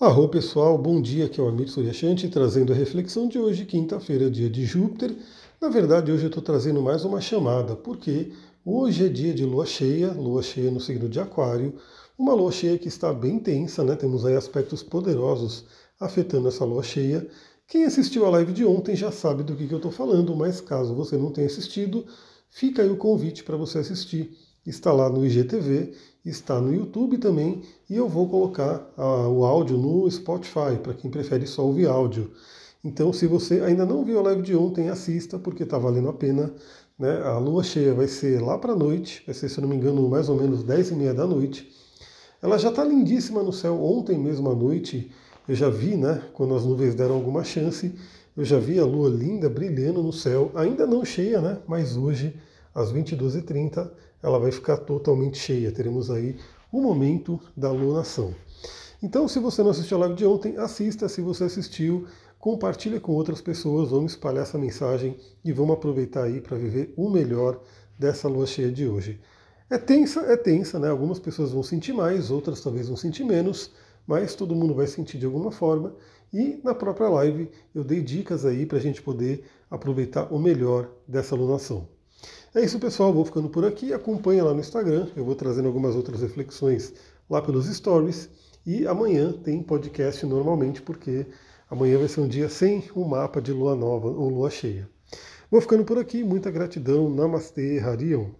Arro pessoal, bom dia, aqui é o Amir Suryashanti trazendo a reflexão de hoje, quinta-feira, dia de Júpiter. Na verdade, hoje eu estou trazendo mais uma chamada, porque hoje é dia de lua cheia, lua cheia no signo de Aquário, uma lua cheia que está bem tensa, né? Temos aí aspectos poderosos afetando essa lua cheia. Quem assistiu a live de ontem já sabe do que, que eu estou falando, mas caso você não tenha assistido, fica aí o convite para você assistir está lá no IGTV, está no YouTube também, e eu vou colocar ah, o áudio no Spotify, para quem prefere só ouvir áudio. Então, se você ainda não viu a live de ontem, assista, porque está valendo a pena. Né? A lua cheia vai ser lá para a noite, vai ser, se não me engano, mais ou menos 10 e meia da noite. Ela já está lindíssima no céu. Ontem mesmo à noite, eu já vi, né, quando as nuvens deram alguma chance, eu já vi a lua linda brilhando no céu, ainda não cheia, né, mas hoje, às 22h30, ela vai ficar totalmente cheia. Teremos aí o momento da lunação. Então, se você não assistiu a live de ontem, assista. Se você assistiu, compartilhe com outras pessoas. Vamos espalhar essa mensagem e vamos aproveitar aí para viver o melhor dessa lua cheia de hoje. É tensa, é tensa, né? Algumas pessoas vão sentir mais, outras talvez vão sentir menos, mas todo mundo vai sentir de alguma forma. E na própria live eu dei dicas aí para a gente poder aproveitar o melhor dessa lunação. É isso, pessoal. Vou ficando por aqui. Acompanha lá no Instagram. Eu vou trazendo algumas outras reflexões lá pelos stories. E amanhã tem podcast normalmente, porque amanhã vai ser um dia sem um mapa de lua nova ou lua cheia. Vou ficando por aqui. Muita gratidão. Namastê, Harion.